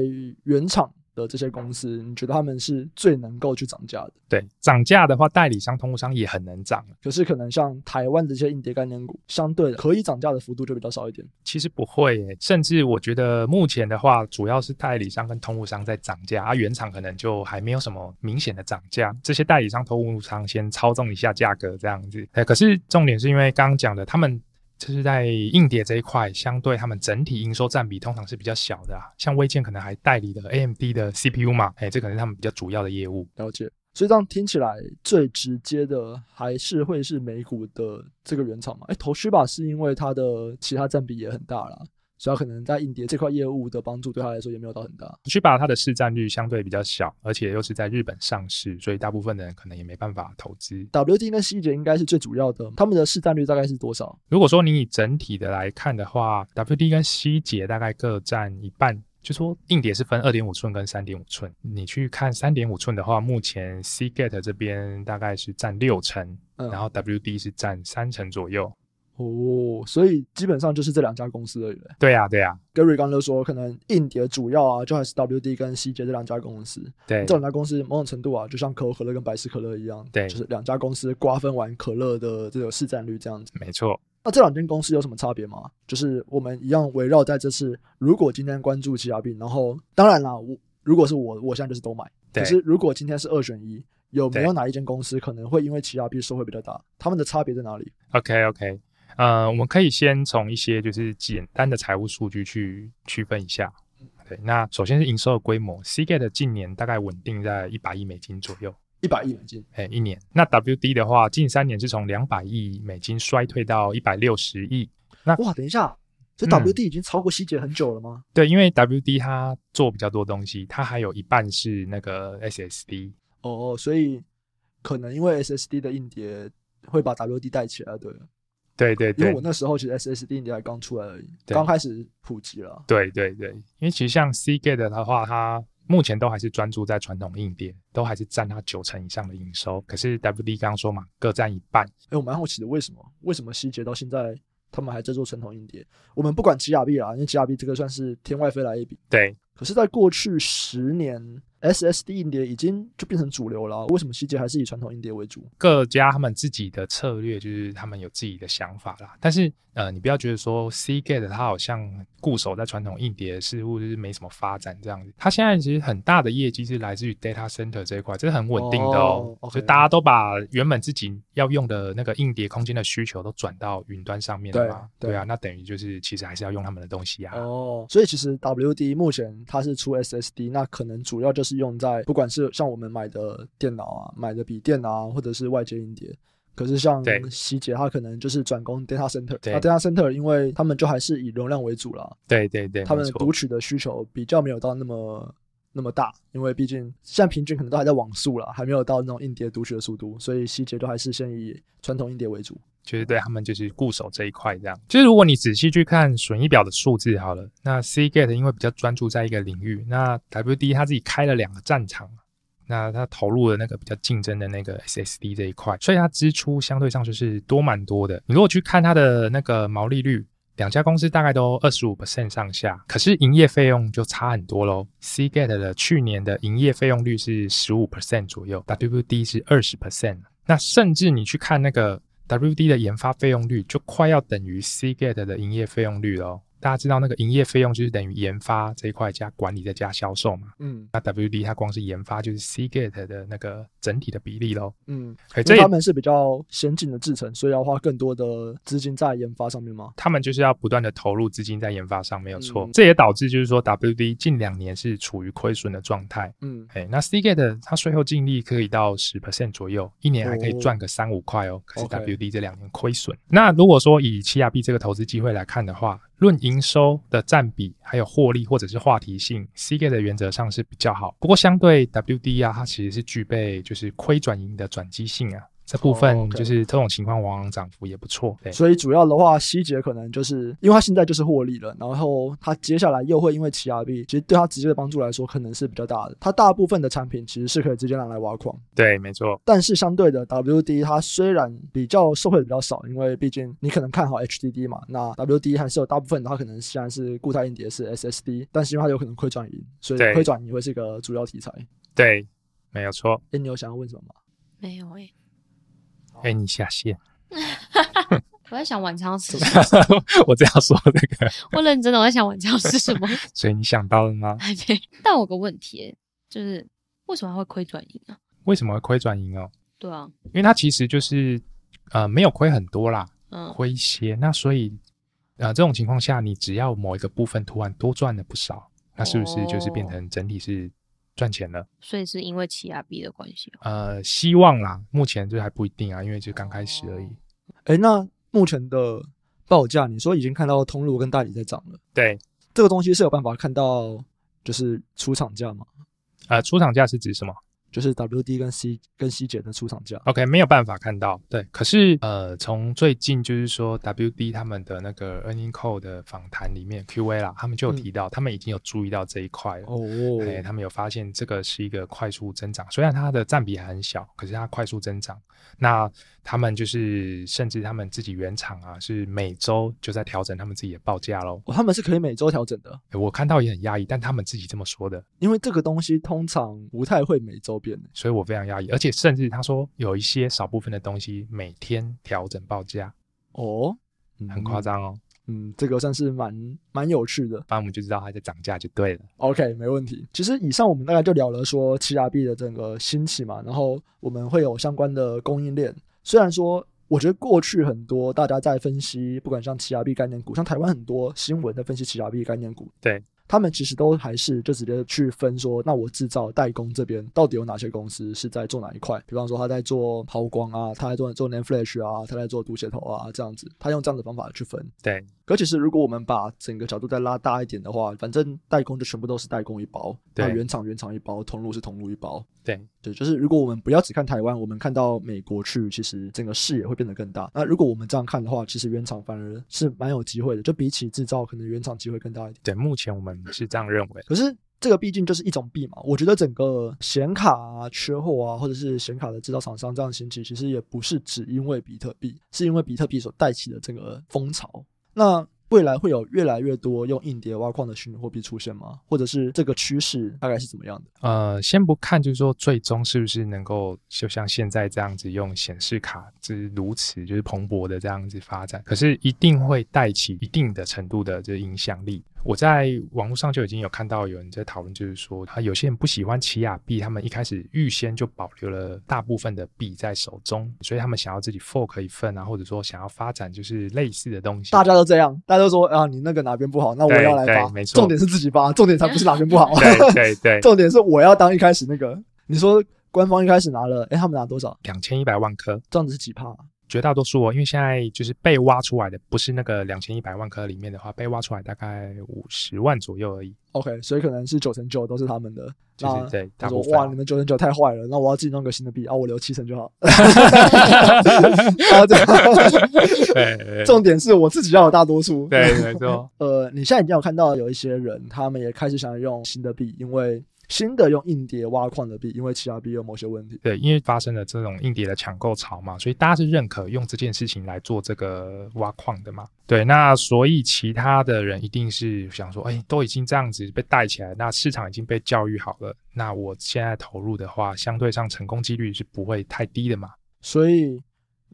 Speaker 1: 原厂。的这些公司，你觉得他们是最能够去涨价的？
Speaker 2: 对，涨价的话，代理商、通路商也很能涨。
Speaker 1: 可是可能像台湾的这些硬碟概念股，相对的可以涨价的幅度就比较少一点。
Speaker 2: 其实不会耶，甚至我觉得目前的话，主要是代理商跟通路商在涨价，啊原厂可能就还没有什么明显的涨价。这些代理商、通路商先操纵一下价格这样子。哎，可是重点是因为刚刚讲的，他们。就是在硬碟这一块，相对他们整体营收占比通常是比较小的啊。像微健可能还代理的 AMD 的 CPU 嘛，哎，这可能是他们比较主要的业务。
Speaker 1: 了解。所以这样听起来最直接的还是会是美股的这个原厂嘛？哎头绪吧是因为它的其他占比也很大啦。主要可能在硬碟这块业务的帮助对他来说也没有到很大。去
Speaker 2: 把它的市占率相对比较小，而且又是在日本上市，所以大部分的人可能也没办法投资。
Speaker 1: WD 跟希捷应该是最主要的，他们的市占率大概是多少？
Speaker 2: 如果说你以整体的来看的话，WD 跟希捷大概各占一半。就说硬碟是分二点五寸跟三点五寸，你去看三点五寸的话，目前 Seagate 这边大概是占六成，嗯，然后 WD 是占三成左右。
Speaker 1: 哦，所以基本上就是这两家公司而已。
Speaker 2: 对呀、啊，对呀、啊。
Speaker 1: Gary 刚刚说，可能硬碟主要啊，就还是 WD 跟 CJ 这两家公司。
Speaker 2: 对，
Speaker 1: 这两家公司某种程度啊，就像可口可乐跟百事可乐一样，
Speaker 2: 对，
Speaker 1: 就是两家公司瓜分完可乐的这个市占率这样子。
Speaker 2: 没错。
Speaker 1: 那这两间公司有什么差别吗？就是我们一样围绕在这次，如果今天关注奇亚币，然后当然啦，我如果是我，我现在就是都买。可是如果今天是二选一，有没有哪一间公司可能会因为奇亚币收获比较大？他们的差别在哪里
Speaker 2: ？OK OK。呃，我们可以先从一些就是简单的财务数据去区分一下。对，那首先是营收的规模，Seagate 近年大概稳定在一百亿美金左右，
Speaker 1: 一百亿美金，
Speaker 2: 哎，一年。那 WD 的话，近三年是从两百亿美金衰退到一百六十亿。那
Speaker 1: 哇，等一下，这 WD 已经超过希捷很久了吗？嗯？
Speaker 2: 对，因为 WD 它做比较多东西，它还有一半是那个 SSD。
Speaker 1: 哦，所以可能因为 SSD 的硬碟会把 WD 带起来，对。
Speaker 2: 对对对，
Speaker 1: 因为我那时候其实 SSD 硬碟还刚出来而已，刚开始普及了。
Speaker 2: 对对对，因为其实像 Seagate 的话，它目前都还是专注在传统硬碟，都还是占它九成以上的营收。可是 WD 刚刚说嘛，各占一半。
Speaker 1: 哎，我蛮好奇的，为什么？为什么希捷到现在他们还在做传统硬碟？我们不管奇亚币啦，因为奇亚币这个算是天外飞来一笔。
Speaker 2: 对。
Speaker 1: 可是，在过去十年。SSD 硬碟已经就变成主流了，为什么希捷还是以传统硬碟为主？
Speaker 2: 各家他们自己的策略就是他们有自己的想法啦。但是呃，你不要觉得说 Seagate 它好像固守在传统硬碟，似乎就是没什么发展这样子。它现在其实很大的业绩是来自于 Data Center 这一块，这是很稳定的哦。就、oh, okay. 大家都把原本自己要用的那个硬碟空间的需求都转到云端上面了嘛。对，对啊，那等于就是其实还是要用他们的东西啊。
Speaker 1: 哦、oh，所以其实 WD 目前它是出 SSD，那可能主要就是。是用在不管是像我们买的电脑啊、买的笔电啊，或者是外接硬碟。可是像希捷，它可能就是转攻 data center。那 data center，因为他们就还是以容量为主啦。
Speaker 2: 对对对，
Speaker 1: 他们读取的需求比较没有到那么那么大，因为毕竟现在平均可能都还在网速啦，还没有到那种硬碟读取的速度，所以细节都还是先以传统硬碟为主。
Speaker 2: 就是对他们就是固守这一块这样。其实如果你仔细去看损益表的数字好了，那 Seagate 因为比较专注在一个领域，那 WD 他自己开了两个战场，那他投入了那个比较竞争的那个 SSD 这一块，所以它支出相对上就是多蛮多的。你如果去看它的那个毛利率，两家公司大概都二十五 percent 上下，可是营业费用就差很多喽。Cget 的去年的营业费用率是十五 percent 左右，WD 是二十 percent。那甚至你去看那个。WD 的研发费用率就快要等于 Cget 的营业费用率喽。大家知道那个营业费用就是等于研发这一块加管理再加销售嘛？嗯，那 WD 它光是研发就是 Seagate 的那个整体的比例喽。嗯，
Speaker 1: 所以他们是比较先进的制程，所以要花更多的资金在研发上面吗？
Speaker 2: 他们就是要不断的投入资金在研发上，没有错。嗯。这也导致就是说 WD 近两年是处于亏损的状态。嗯，哎，那 Seagate 它税后净利可以到十 percent 左右，一年还可以赚个三五块哦。可是 WD 这两年亏损。那如果说以奇亚币这个投资机会来看的话，论营收的占比，还有获利或者是话题性，Cgate 的原则上是比较好。不过相对 WD 啊，它其实是具备就是亏转盈的转机性啊。这部分就是这种情况，往往涨幅也不错。对，
Speaker 1: 所以主要的话，希捷可能就是因为它现在就是获利了，然后它接下来又会因为奇亚币，其实对它直接的帮助来说，可能是比较大的。它大部分的产品其实是可以直接拿来挖矿。
Speaker 2: 对，没错。
Speaker 1: 但是相对的，WD 它虽然比较受惠的比较少，因为毕竟你可能看好 HDD 嘛，那 WD 还是有大部分的它可能现在是固态硬碟是 SSD，但是因为它有可能亏转盈，所以亏转盈会是一个主要题材。
Speaker 2: 对，没有错。
Speaker 1: 哎，你有想要问什么吗？
Speaker 3: 没有哎。
Speaker 2: 哎、欸，你下线！
Speaker 3: 我在想晚餐要吃什么。
Speaker 2: 我这样说这个，
Speaker 3: 我认真的，我在想晚餐要吃什么。
Speaker 2: 所以你想到了吗？
Speaker 3: 还没。但我有个问题，就是为什么会亏转盈啊？
Speaker 2: 为什么会亏转盈哦？
Speaker 3: 对啊，
Speaker 2: 因为它其实就是呃没有亏很多啦，
Speaker 3: 嗯，
Speaker 2: 亏一些。那所以呃这种情况下，你只要某一个部分突然多赚了不少，那是不是就是变成整体是？赚钱了，
Speaker 3: 所以是因为奇亚币的关系。
Speaker 2: 呃，希望啦，目前就还不一定啊，因为就刚开始而已。
Speaker 1: 哎、欸，那目前的报价，你说已经看到通路跟代理在涨了？
Speaker 2: 对，
Speaker 1: 这个东西是有办法看到，就是出厂价吗？
Speaker 2: 呃，出厂价是指什么？
Speaker 1: 就是 W D 跟 C 跟 C 姐的出厂价
Speaker 2: ，OK，没有办法看到。对，可是呃，从最近就是说 W D 他们的那个 Earning Call 的访谈里面 Q A 啦，他们就有提到，嗯、他们已经有注意到这一块了。哦，哎，他们有发现这个是一个快速增长，虽然它的占比还很小，可是它快速增长。那他们就是，甚至他们自己原厂啊，是每周就在调整他们自己的报价喽。
Speaker 1: 哦，他们是可以每周调整的。
Speaker 2: 我看到也很压抑，但他们自己这么说的。
Speaker 1: 因为这个东西通常不太会每周变，
Speaker 2: 所以我非常压抑。而且甚至他说有一些少部分的东西每天调整报价。
Speaker 1: 哦，
Speaker 2: 很夸张哦。
Speaker 1: 嗯，这个算是蛮蛮有趣的。
Speaker 2: 反正我们就知道它在涨价就对了。
Speaker 1: OK，没问题。其实以上我们大概就聊了说奇亚币的整个兴起嘛，然后我们会有相关的供应链。虽然说，我觉得过去很多大家在分析，不管像奇亚币概念股，像台湾很多新闻在分析奇亚币概念股，
Speaker 2: 对，
Speaker 1: 他们其实都还是就直接去分说，那我制造代工这边到底有哪些公司是在做哪一块？比方说他在做抛光啊，他在做做 n a n Flash 啊，他在做读写头啊，这样子，他用这样的方法去分。
Speaker 2: 对，
Speaker 1: 可其是如果我们把整个角度再拉大一点的话，反正代工就全部都是代工一包，对，那原厂原厂一包，通路是通路一包。
Speaker 2: 对
Speaker 1: 对，就是如果我们不要只看台湾，我们看到美国去，其实整个视野会变得更大。那如果我们这样看的话，其实原厂反而是蛮有机会的，就比起制造，可能原厂机会更大一点。
Speaker 2: 对，目前我们是这样认为。
Speaker 1: 可是这个毕竟就是一种币嘛，我觉得整个显卡啊缺货啊，或者是显卡的制造厂商这样兴起，其实也不是只因为比特币，是因为比特币所带起的这个风潮。那未来会有越来越多用硬碟挖矿的虚拟货币出现吗？或者是这个趋势大概是怎么样的？
Speaker 2: 呃，先不看，就是说最终是不是能够就像现在这样子用显示卡，之如此就是蓬勃的这样子发展，可是一定会带起一定的程度的这影响力。我在网络上就已经有看到有人在讨论，就是说，他有些人不喜欢奇亚币，他们一开始预先就保留了大部分的币在手中，所以他们想要自己 fork 一份啊，或者说想要发展就是类似的东西。
Speaker 1: 大家都这样，大家都说啊，你那个哪边不好，那我要来发。没错，重点是自己发，重点才不是哪边不好。
Speaker 2: 对对对，
Speaker 1: 重点是我要当一开始那个。你说官方一开始拿了，哎，他们拿多少？
Speaker 2: 两千一百万颗，
Speaker 1: 这样子是几帕？
Speaker 2: 绝大多数哦，因为现在就是被挖出来的，不是那个两千一百万颗里面的话，被挖出来大概五十万左右而已。
Speaker 1: OK，所以可能是九成九都是他们的。
Speaker 2: 就是对，他
Speaker 1: 说哇，你们九成九太坏了，那我要自己弄个新的币啊，我留七成就好。重点是我自己要有大多数。
Speaker 2: 对，没错。
Speaker 1: 呃，你现在已经有看到有一些人，他们也开始想要用新的币，因为。新的用硬碟挖矿的币，因为其他币有某些问题。
Speaker 2: 对，因为发生了这种硬碟的抢购潮嘛，所以大家是认可用这件事情来做这个挖矿的嘛。对，那所以其他的人一定是想说，哎，都已经这样子被带起来，那市场已经被教育好了，那我现在投入的话，相对上成功几率是不会太低的嘛。
Speaker 1: 所以。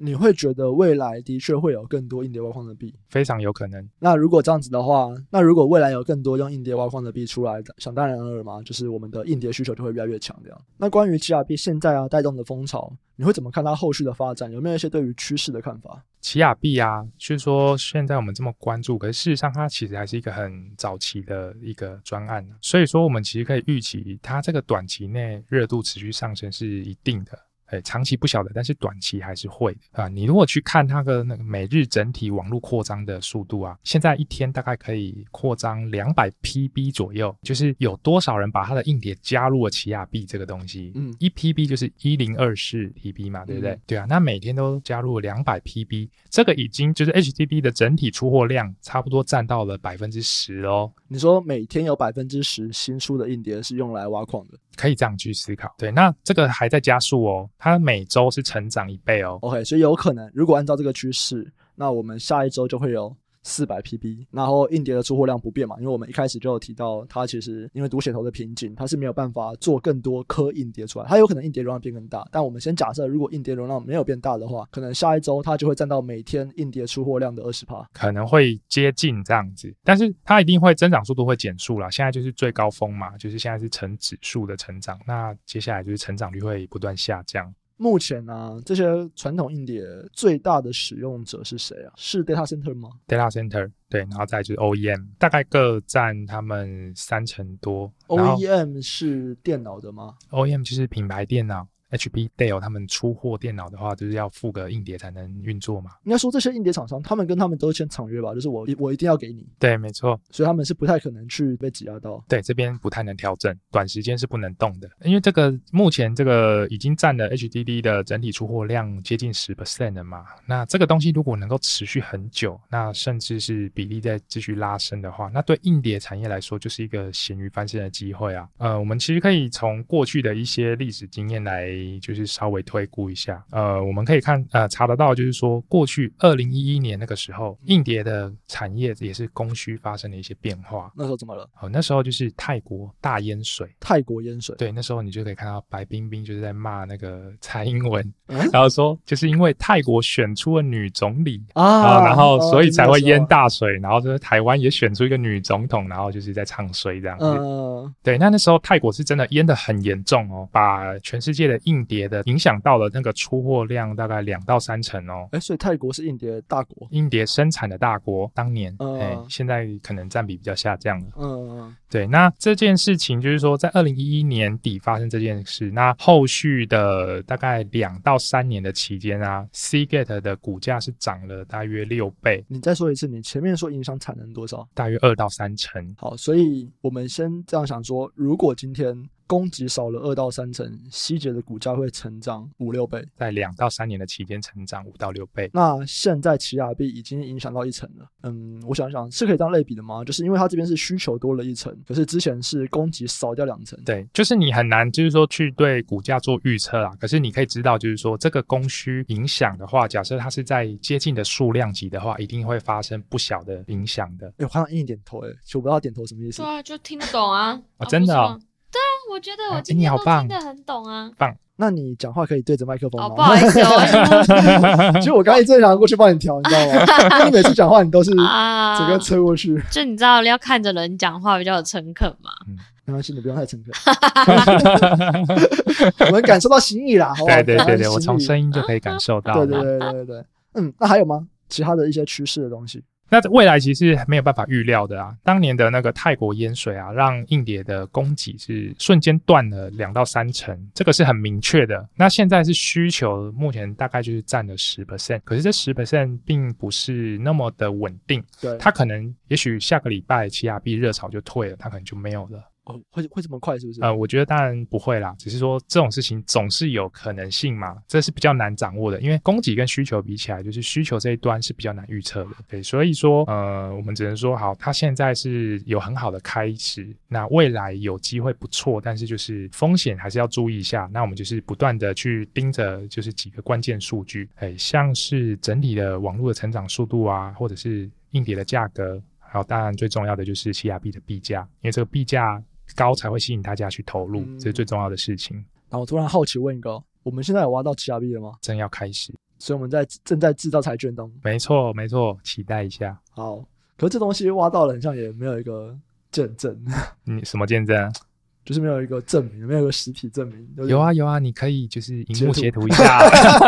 Speaker 1: 你会觉得未来的确会有更多硬碟挖矿的币，
Speaker 2: 非常有可能。
Speaker 1: 那如果这样子的话，那如果未来有更多用硬碟挖矿的币出来，想当然尔嘛，就是我们的硬碟需求就会越来越强。这样。那关于奇亚币现在啊带动的风潮，你会怎么看它后续的发展？有没有一些对于趋势的看法？
Speaker 2: 奇亚币啊，就是说现在我们这么关注，可是事实上它其实还是一个很早期的一个专案，所以说我们其实可以预期它这个短期内热度持续上升是一定的。哎，长期不晓得，但是短期还是会啊。你如果去看它的那个每日整体网络扩张的速度啊，现在一天大概可以扩张两百 PB 左右，就是有多少人把它的硬碟加入了奇亚币这个东西？嗯，一 PB 就是一零二四 TB 嘛，对不对？嗯、对啊，那每天都加入了两百 PB，这个已经就是 HDB 的整体出货量差不多占到了百分之十哦。
Speaker 1: 你说每天有百分之十新出的硬碟是用来挖矿的，
Speaker 2: 可以这样去思考。对，那这个还在加速哦。它每周是成长一倍哦。
Speaker 1: OK，所以有可能，如果按照这个趋势，那我们下一周就会有。四百 PB，然后硬碟的出货量不变嘛，因为我们一开始就有提到，它其实因为读写头的瓶颈，它是没有办法做更多颗硬碟出来，它有可能硬碟容量变更大，但我们先假设，如果硬碟容量没有变大的话，可能下一周它就会占到每天硬碟出货量的二十趴，
Speaker 2: 可能会接近这样子，但是它一定会增长速度会减速啦，现在就是最高峰嘛，就是现在是呈指数的成长，那接下来就是成长率会不断下降。
Speaker 1: 目前呢、啊，这些传统硬碟最大的使用者是谁啊？是 data center 吗
Speaker 2: ？data center 对，然后再就是 OEM，大概各占他们三成多。
Speaker 1: OEM 是电脑的吗
Speaker 2: ？OEM 就是品牌电脑。HP、Dell 他们出货电脑的话，就是要付个硬碟才能运作嘛。
Speaker 1: 应该说这些硬碟厂商，他们跟他们都签长约吧，就是我我一定要给你。
Speaker 2: 对，没错。
Speaker 1: 所以他们是不太可能去被挤压到。
Speaker 2: 对，这边不太能调整，短时间是不能动的。因为这个目前这个已经占了 HDD 的整体出货量接近十 percent 了嘛。那这个东西如果能够持续很久，那甚至是比例在继续拉升的话，那对硬碟产业来说就是一个咸鱼翻身的机会啊。呃，我们其实可以从过去的一些历史经验来，就是稍微。推估一下，呃，我们可以看，呃，查得到，就是说，过去二零一一年那个时候，硬碟的产业也是供需发生了一些变化。
Speaker 1: 那时候怎么了？
Speaker 2: 哦，那时候就是泰国大淹水。
Speaker 1: 泰国淹水。
Speaker 2: 对，那时候你就可以看到白冰冰就是在骂那个蔡英文，嗯、然后说就是因为泰国选出了女总理啊，然后所以才会淹大水，啊、然后就是台湾也选出一个女总统，然后就是在唱衰这样子。嗯，对，那那时候泰国是真的淹的很严重哦，把全世界的硬碟的影响。到了那个出货量大概两到三成哦，
Speaker 1: 哎，所以泰国是硬碟大国，
Speaker 2: 硬碟生产的大国，当年，哎、嗯，现在可能占比比较下降了，嗯，对，那这件事情就是说，在二零一一年底发生这件事，那后续的大概两到三年的期间啊，Seagate 的股价是涨了大约六倍。
Speaker 1: 你再说一次，你前面说影响产能多少？
Speaker 2: 大约二到三成。
Speaker 1: 好，所以我们先这样想说，如果今天。供给少了二到三成，希捷的股价会成长五六倍，
Speaker 2: 在两到三年的期间成长五到六倍。
Speaker 1: 那现在奇亚币已经影响到一层了。嗯，我想想，是可以这样类比的吗？就是因为它这边是需求多了一层，可是之前是供给少掉两层。
Speaker 2: 对，就是你很难，就是说去对股价做预测啊。可是你可以知道，就是说这个供需影响的话，假设它是在接近的数量级的话，一定会发生不小的影响的。
Speaker 1: 哎、欸，我看到硬点头、欸，哎，就不知道点头什么意思。
Speaker 3: 对啊，就听得懂啊。
Speaker 2: 啊，真的啊、哦。
Speaker 3: 我觉得我今天都听得很懂啊。
Speaker 2: 棒，
Speaker 1: 那你讲话可以对着麦克风吗？
Speaker 3: 哦，不好意思哦。
Speaker 1: 其实我刚才正想过去帮你调，你知道吗？因为你每次讲话你都是 整个侧过去。
Speaker 3: 就你知道要看着人讲话比较有诚恳嘛。
Speaker 1: 嗯，没关系，你不用太诚恳。我们感受到心意啦，好不好？
Speaker 2: 对对对对，我从声音就可以感受到。
Speaker 1: 对对对对对对。嗯，那还有吗？其他的一些趋势的东西？
Speaker 2: 那未来其实没有办法预料的啊，当年的那个泰国淹水啊，让硬碟的供给是瞬间断了两到三成，这个是很明确的。那现在是需求，目前大概就是占了十 percent，可是这十 percent 并不是那么的稳定，对，它可能也许下个礼拜七亚币热潮就退了，它可能就没有了。
Speaker 1: 哦，会会这么快是不是？
Speaker 2: 呃，我觉得当然不会啦，只是说这种事情总是有可能性嘛，这是比较难掌握的，因为供给跟需求比起来，就是需求这一端是比较难预测的。对，所以说，呃，我们只能说好，它现在是有很好的开始，那未来有机会不错，但是就是风险还是要注意一下。那我们就是不断的去盯着，就是几个关键数据，哎，像是整体的网络的成长速度啊，或者是硬碟的价格，还有当然最重要的就是奇亚币的币价，因为这个币价。高才会吸引大家去投入，嗯、这是最重要的事情。
Speaker 1: 然后我突然好奇问一个，我们现在有挖到奇亚币了吗？
Speaker 2: 正要开始，
Speaker 1: 所以我们在正在制造彩券当中。
Speaker 2: 没错，没错，期待一下。
Speaker 1: 好，可是这东西挖到了，好像也没有一个见证。
Speaker 2: 你什么见证？
Speaker 1: 就是没有一个证明，没有一个实体证明。
Speaker 2: 有啊有啊，你可以就是荧幕截图一下。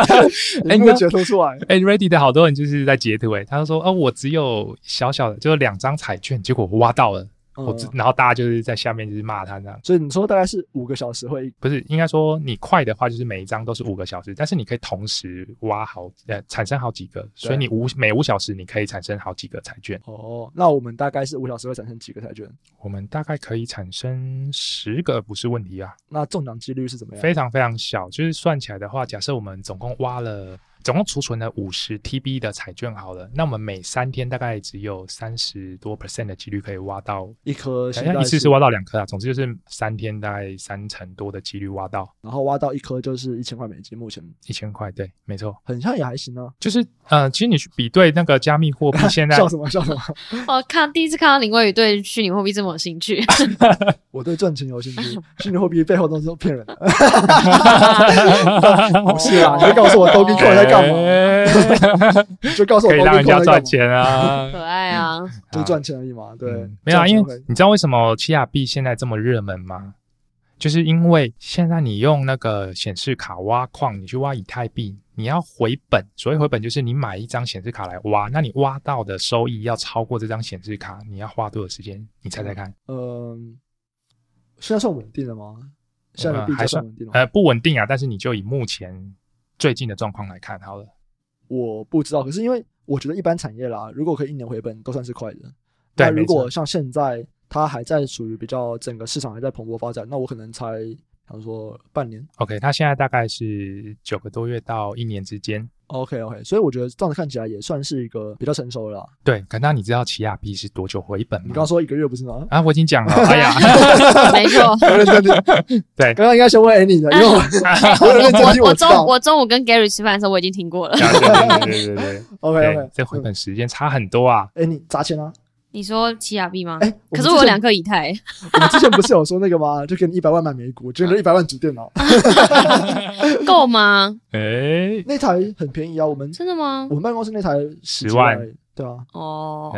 Speaker 1: 哎，你截图出来。
Speaker 2: 哎，Reddit 的好多人就是在截图，哎，他就说，哦，我只有小小的，就两张彩券，结果我挖到了。我知，然后大家就是在下面就是骂他这样。
Speaker 1: 所以你说大概是五个小时会？
Speaker 2: 不是，应该说你快的话就是每一张都是五个小时，但是你可以同时挖好呃产生好几个，所以你五每五小时你可以产生好几个彩券。
Speaker 1: 哦，那我们大概是五小时会产生几个彩券？
Speaker 2: 我们大概可以产生十个，不是问题啊。
Speaker 1: 那中奖几率是怎么样？
Speaker 2: 非常非常小，就是算起来的话，假设我们总共挖了。总共储存了五十 TB 的彩券，好了，那我们每三天大概只有三十多 percent 的几率可以挖到
Speaker 1: 一颗，
Speaker 2: 好像一次是挖到两颗啊。总之就是三天大概三成多的几率挖到，
Speaker 1: 然后挖到一颗就是一千块美金，目前
Speaker 2: 一千块，对，没错，
Speaker 1: 很像也还行啊。
Speaker 2: 就是呃，其实你去比对那个加密货币，现在
Speaker 1: 笑什么笑什么？
Speaker 3: 我 看第一次看到林威宇对虚拟货币这么有兴趣，
Speaker 1: 我对赚钱有兴趣，虚拟货币背后都是骗人的。不是啊，你会告诉我 Dogecoin 在。干嘛？就告诉我
Speaker 2: 可以让人家赚钱啊，
Speaker 3: 可爱啊，
Speaker 1: 就赚钱而已嘛。对，
Speaker 2: 嗯、没有啊，因为你知道为什么七亚币现在这么热门吗？就是因为现在你用那个显示卡挖矿，你去挖以太币，你要回本。所谓回本，就是你买一张显示卡来挖，那你挖到的收益要超过这张显示卡，你要花多少时间？你猜猜看。
Speaker 1: 嗯，现在算稳定了吗？现在的币价算稳定了吗？
Speaker 2: 呃，不稳定啊，但是你就以目前。最近的状况来看，好了，
Speaker 1: 我不知道。可是因为我觉得一般产业啦，如果可以一年回本，都算是快的。对，但如果像现在它还在属于比较整个市场还在蓬勃发展，那我可能才，比如说半年。
Speaker 2: OK，它现在大概是九个多月到一年之间。
Speaker 1: OK OK，所以我觉得这样子看起来也算是一个比较成熟了啦。
Speaker 2: 对，可那你知道奇亚币是多久回本吗？
Speaker 1: 你刚刚说一个月不是吗？
Speaker 2: 啊，我已经讲了。哎呀，
Speaker 3: 没错。
Speaker 2: 对，
Speaker 1: 刚刚应该先问 Annie 的，因为我
Speaker 3: 我我中我中午跟 Gary 吃饭的时候我已经听过了。
Speaker 2: 对对对对
Speaker 1: ，OK OK，
Speaker 2: 这回本时间差很多啊。
Speaker 1: 哎，你砸钱啊？
Speaker 3: 你说奇亚币吗？哎，可是我有两颗以太。
Speaker 1: 我们之前不是有说那个吗？就给你一百万买美股，就那一百万组电脑，
Speaker 3: 够吗？
Speaker 2: 哎，
Speaker 1: 那台很便宜啊，我们
Speaker 3: 真的吗？
Speaker 1: 我们办公室那台
Speaker 2: 十万。
Speaker 1: 对啊，
Speaker 3: 哦，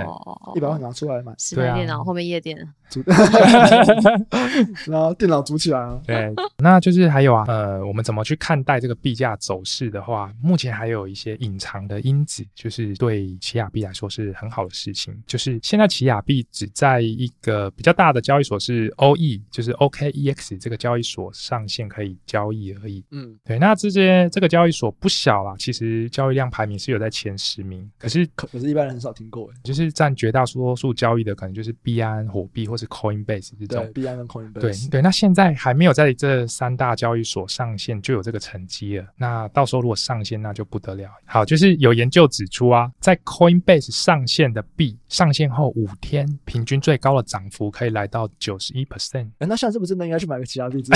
Speaker 1: 一百万拿出来买，
Speaker 3: 十台电脑后面夜店，
Speaker 1: 然后电脑组起来啊。
Speaker 2: 对，那就是还有啊，呃，我们怎么去看待这个币价走势的话，目前还有一些隐藏的因子，就是对奇亚币来说是很好的事情。就是现在奇亚币只在一个比较大的交易所是 OE，就是 OKEX 这个交易所上线可以交易而已。嗯，对，那这些这个交易所不小啦，其实交易量排名是有在前十名，可是
Speaker 1: 可可是一般人。很少听过诶，
Speaker 2: 就是占绝大多数交易的，可能就是币安、火币或是 Coinbase 这种。
Speaker 1: 对，币安跟 Coinbase。
Speaker 2: 对对，那现在还没有在这三大交易所上线，就有这个成绩了。那到时候如果上线，那就不得了。好，就是有研究指出啊，在 Coinbase 上线的币上线后五天，平均最高的涨幅可以来到九十一 percent。
Speaker 1: 哎，那现在是不是真的应该去买个其他币？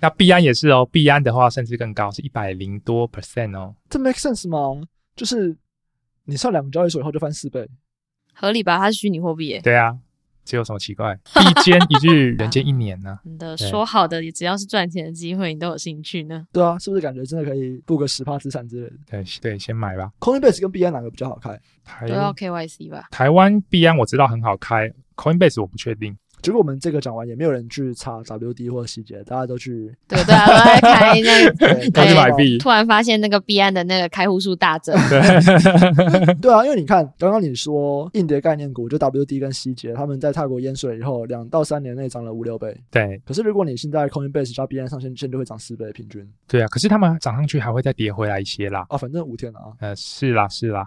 Speaker 2: 那币安也是哦，币安的话甚至更高，是一百零多 percent 哦。
Speaker 1: 这 make sense 吗？就是你上两个交易所以后就翻四倍，
Speaker 3: 合理吧？它是虚拟货币耶。
Speaker 2: 对啊，这有什么奇怪？一间一日，人间一年呢、啊？
Speaker 3: 你的说好的，只要是赚钱的机会，你都有兴趣呢？
Speaker 1: 对啊，是不是感觉真的可以布个十趴资产之类的？
Speaker 2: 对对，先买吧。
Speaker 1: Coinbase 跟币安哪个比较好开？
Speaker 3: 都要 KYC 吧？
Speaker 2: 台湾币安我知道很好开，Coinbase 我不确定。
Speaker 1: 结果我们这个讲完，也没有人去查 WD 或者细节，大家都去
Speaker 3: 对，对啊，都在开那个，
Speaker 2: 都去买币。
Speaker 3: 突然发现那个币安的那个开户数大增。
Speaker 2: 对，
Speaker 1: 对啊，因为你看刚刚你说硬碟概念股就 WD 跟细节，他们在泰国淹水以后，两到三年内涨了五六倍。
Speaker 2: 对，
Speaker 1: 可是如果你现在 Coinbase 加币安上线，现在就会涨四倍平均。
Speaker 2: 对啊，可是他们涨上去还会再跌回来一些啦。
Speaker 1: 啊，反正五天了啊。
Speaker 2: 呃，是啦是啦。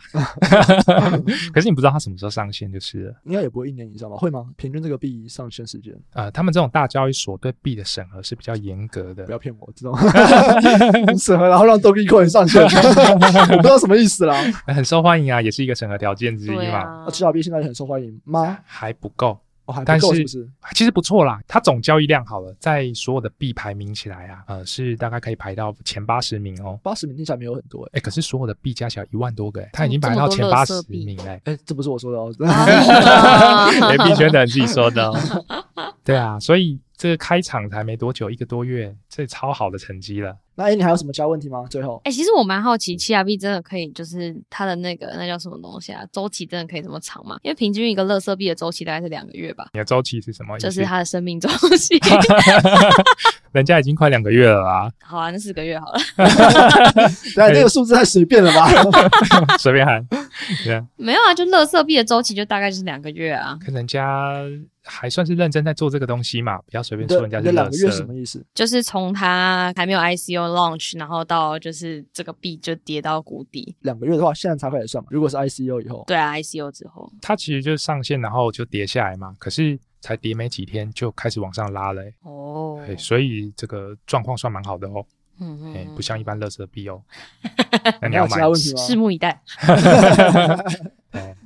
Speaker 2: 可是你不知道他什么时候上线就是了。
Speaker 1: 应该也不会一年以上吧？会吗？平均这个币上线时间？
Speaker 2: 啊、呃，他们这种大交易所对币的审核是比较严格的。
Speaker 1: 不要骗我，这种 审核然后让 Dogecoin 上线，我不知道什么意思啦。
Speaker 2: 很受欢迎啊，也是一个审核条件之一嘛。
Speaker 1: 那奇亚币现在很受欢迎吗？
Speaker 2: 还不够。
Speaker 1: 哦、还不够是不是？
Speaker 2: 但是其实不错啦，它总交易量好了，在所有的币排名起来啊，呃，是大概可以排到前八十名哦。
Speaker 1: 八十名听起来没有很多哎、
Speaker 2: 欸，可是所有的币加起来一万多个哎，它已经排到前八十名哎。
Speaker 1: 哎、欸，这不是我说的哦，
Speaker 2: 哎，币圈的人自己说的哦。对啊，所以这个开场才没多久，一个多月，这超好的成绩了。
Speaker 1: 那哎，你还有什么其他问题吗？最后，
Speaker 3: 哎、欸，其实我蛮好奇，奇亚币真的可以，就是它的那个那叫什么东西啊？周期真的可以这么长吗？因为平均一个乐色币的周期大概是两个月吧。
Speaker 2: 你的周期是什么意思？
Speaker 3: 就是它的生命周期。
Speaker 2: 人家已经快两个月了啦。
Speaker 3: 好啊，那四个月好了。
Speaker 1: 对，这个数字太随便了吧？
Speaker 2: 随便喊。对啊。
Speaker 3: 没有啊，就乐色币的周期就大概就是两个月啊。
Speaker 2: 可人家。还算是认真在做这个东西嘛，不要随便说人家是垃圾。
Speaker 1: 两个月什么意思？
Speaker 3: 就是从它还没有 ICO launch，然后到就是这个币就跌到谷底。
Speaker 1: 两个月的话，现在才开始算嘛？如果是 ICO 以后，
Speaker 3: 对啊，ICO 之后，
Speaker 2: 它其实就是上线，然后就跌下来嘛。可是才跌没几天，就开始往上拉了、欸。哦，所以这个状况算蛮好的哦。嗯嗯、欸，不像一般垃圾币哦。那你要
Speaker 1: 买？
Speaker 3: 拭目以待。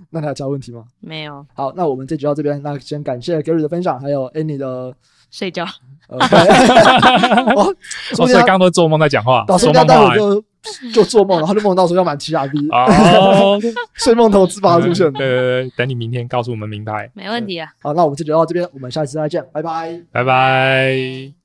Speaker 1: 那还有其他问题吗？
Speaker 3: 没有。
Speaker 1: 好，那我们这集到这边。那先感谢 Gary 的分享，还有 Annie 的
Speaker 3: 睡觉。
Speaker 1: 呃、okay
Speaker 2: 哦，所以刚刚都做梦在讲话。
Speaker 1: 到时候待会就 就做梦，然后就梦到说要买奇亚币。哦，睡梦投资把它出现。
Speaker 2: 对对对，等你明天告诉我们明白。
Speaker 3: 没问题啊。
Speaker 1: 好，那我们这集到这边，我们下次再见，拜拜，
Speaker 2: 拜拜。